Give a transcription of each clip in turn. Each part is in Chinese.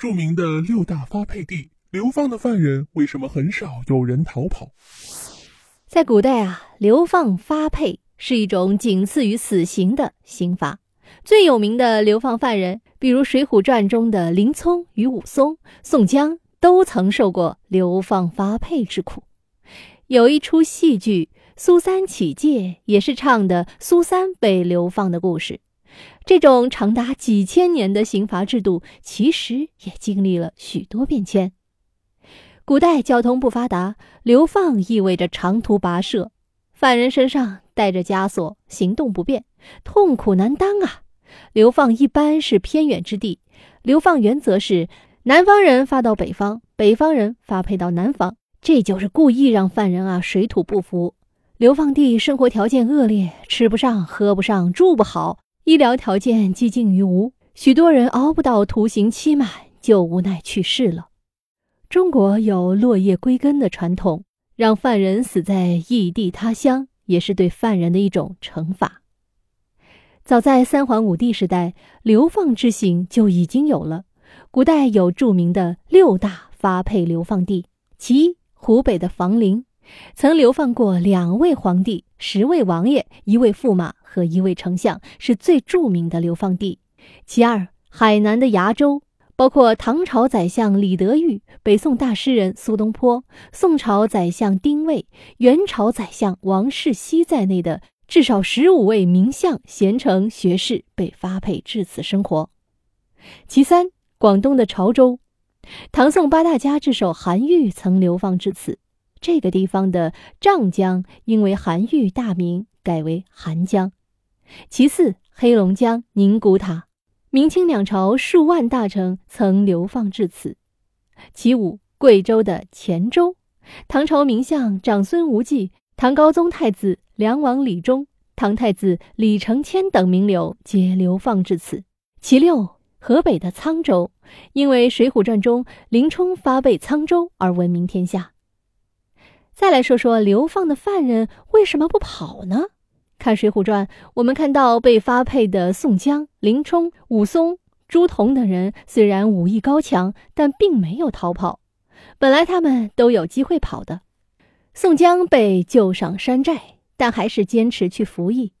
著名的六大发配地，流放的犯人为什么很少有人逃跑？在古代啊，流放发配是一种仅次于死刑的刑罚。最有名的流放犯人，比如《水浒传》中的林冲与武松、宋江，都曾受过流放发配之苦。有一出戏剧《苏三起解》，也是唱的苏三被流放的故事。这种长达几千年的刑罚制度，其实也经历了许多变迁。古代交通不发达，流放意味着长途跋涉，犯人身上带着枷锁，行动不便，痛苦难当啊！流放一般是偏远之地，流放原则是南方人发到北方，北方人发配到南方，这就是故意让犯人啊水土不服。流放地生活条件恶劣，吃不上，喝不上，住不好。医疗条件几近于无，许多人熬不到徒刑期满就无奈去世了。中国有落叶归根的传统，让犯人死在异地他乡，也是对犯人的一种惩罚。早在三皇五帝时代，流放之刑就已经有了。古代有著名的六大发配流放地，其一，湖北的房陵，曾流放过两位皇帝、十位王爷、一位驸马。和一位丞相是最著名的流放地。其二，海南的崖州，包括唐朝宰相李德裕、北宋大诗人苏东坡、宋朝宰相丁谓、元朝宰相王世熙在内的至少十五位名相、贤臣、学士被发配至此生活。其三，广东的潮州，唐宋八大家之首韩愈曾流放至此。这个地方的瘴江因为韩愈大名，改为韩江。其次，黑龙江宁古塔，明清两朝数万大臣曾流放至此。其五，贵州的黔州，唐朝名相长孙无忌、唐高宗太子梁王李忠、唐太子李承谦等名流皆流放至此。其六，河北的沧州，因为《水浒传》中林冲发配沧州而闻名天下。再来说说流放的犯人为什么不跑呢？看《水浒传》，我们看到被发配的宋江、林冲、武松、朱仝等人，虽然武艺高强，但并没有逃跑。本来他们都有机会跑的。宋江被救上山寨，但还是坚持去服役；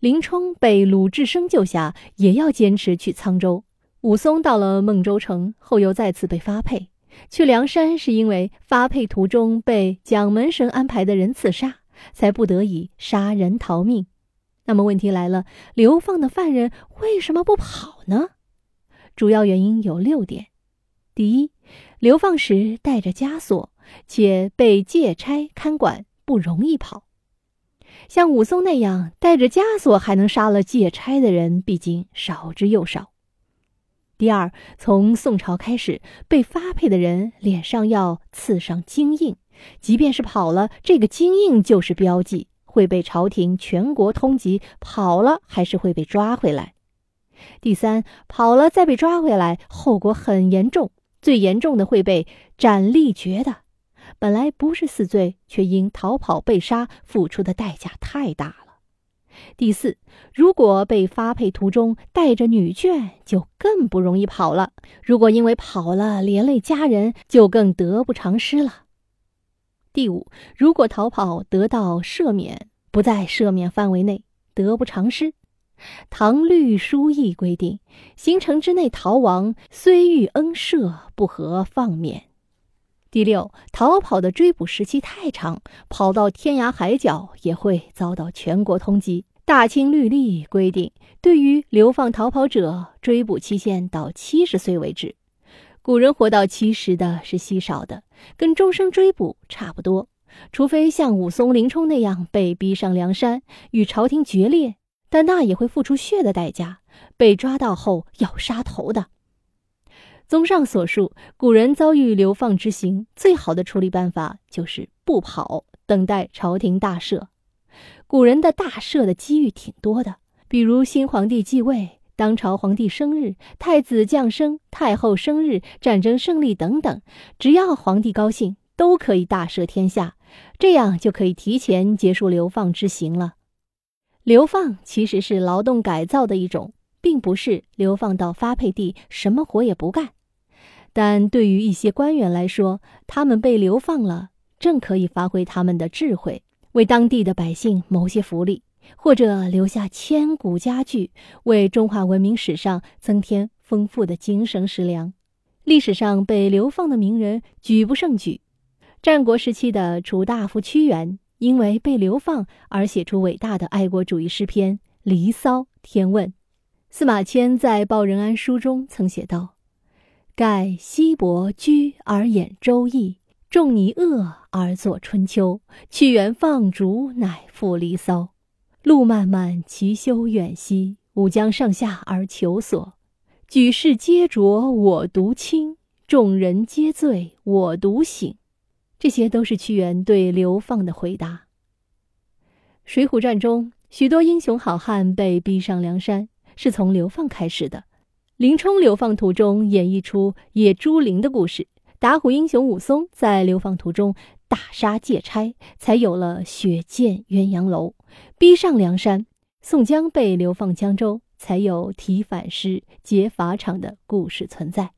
林冲被鲁智深救下，也要坚持去沧州。武松到了孟州城后，又再次被发配去梁山，是因为发配途中被蒋门神安排的人刺杀。才不得已杀人逃命。那么问题来了，流放的犯人为什么不跑呢？主要原因有六点：第一，流放时带着枷锁，且被借差看管，不容易跑。像武松那样带着枷锁还能杀了借差的人，毕竟少之又少。第二，从宋朝开始，被发配的人脸上要刺上金印。即便是跑了，这个金印就是标记，会被朝廷全国通缉；跑了还是会被抓回来。第三，跑了再被抓回来，后果很严重，最严重的会被斩立决的。本来不是死罪，却因逃跑被杀，付出的代价太大了。第四，如果被发配途中带着女眷，就更不容易跑了。如果因为跑了连累家人，就更得不偿失了。第五，如果逃跑得到赦免，不在赦免范围内，得不偿失。唐律书议规定，行程之内逃亡，虽遇恩赦，不合放免。第六，逃跑的追捕时期太长，跑到天涯海角也会遭到全国通缉。大清律例规定，对于流放逃跑者，追捕期限到七十岁为止。古人活到七十的是稀少的，跟终生追捕差不多。除非像武松、林冲那样被逼上梁山与朝廷决裂，但那也会付出血的代价，被抓到后要杀头的。综上所述，古人遭遇流放之刑，最好的处理办法就是不跑，等待朝廷大赦。古人的大赦的机遇挺多的，比如新皇帝继位。当朝皇帝生日、太子降生、太后生日、战争胜利等等，只要皇帝高兴，都可以大赦天下，这样就可以提前结束流放之刑了。流放其实是劳动改造的一种，并不是流放到发配地什么活也不干。但对于一些官员来说，他们被流放了，正可以发挥他们的智慧，为当地的百姓谋些福利，或者留下千古佳句，为中华文明史上增添丰富的精神食粮。历史上被流放的名人举不胜举。战国时期的楚大夫屈原，因为被流放而写出伟大的爱国主义诗篇《离骚·天问》。司马迁在《报任安书》中曾写道：“盖西伯居而演周易，仲尼厄而作春秋。屈原放逐，乃赋离骚。路漫漫其修远兮，吾将上下而求索。”举世皆浊我独清，众人皆醉我独醒。这些都是屈原对流放的回答。《水浒传》中许多英雄好汉被逼上梁山，是从流放开始的。林冲流放途中演绎出野猪林的故事，打虎英雄武松在流放途中大杀借差，才有了血溅鸳鸯楼，逼上梁山。宋江被流放江州。才有提反诗、劫法场的故事存在。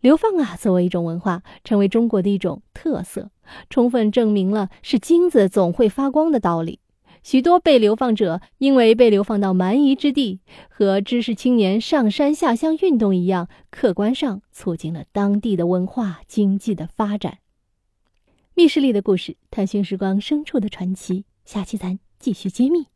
流放啊，作为一种文化，成为中国的一种特色，充分证明了是金子总会发光的道理。许多被流放者因为被流放到蛮夷之地，和知识青年上山下乡运动一样，客观上促进了当地的文化经济的发展。密室里的故事，探寻时光深处的传奇。下期咱继续揭秘。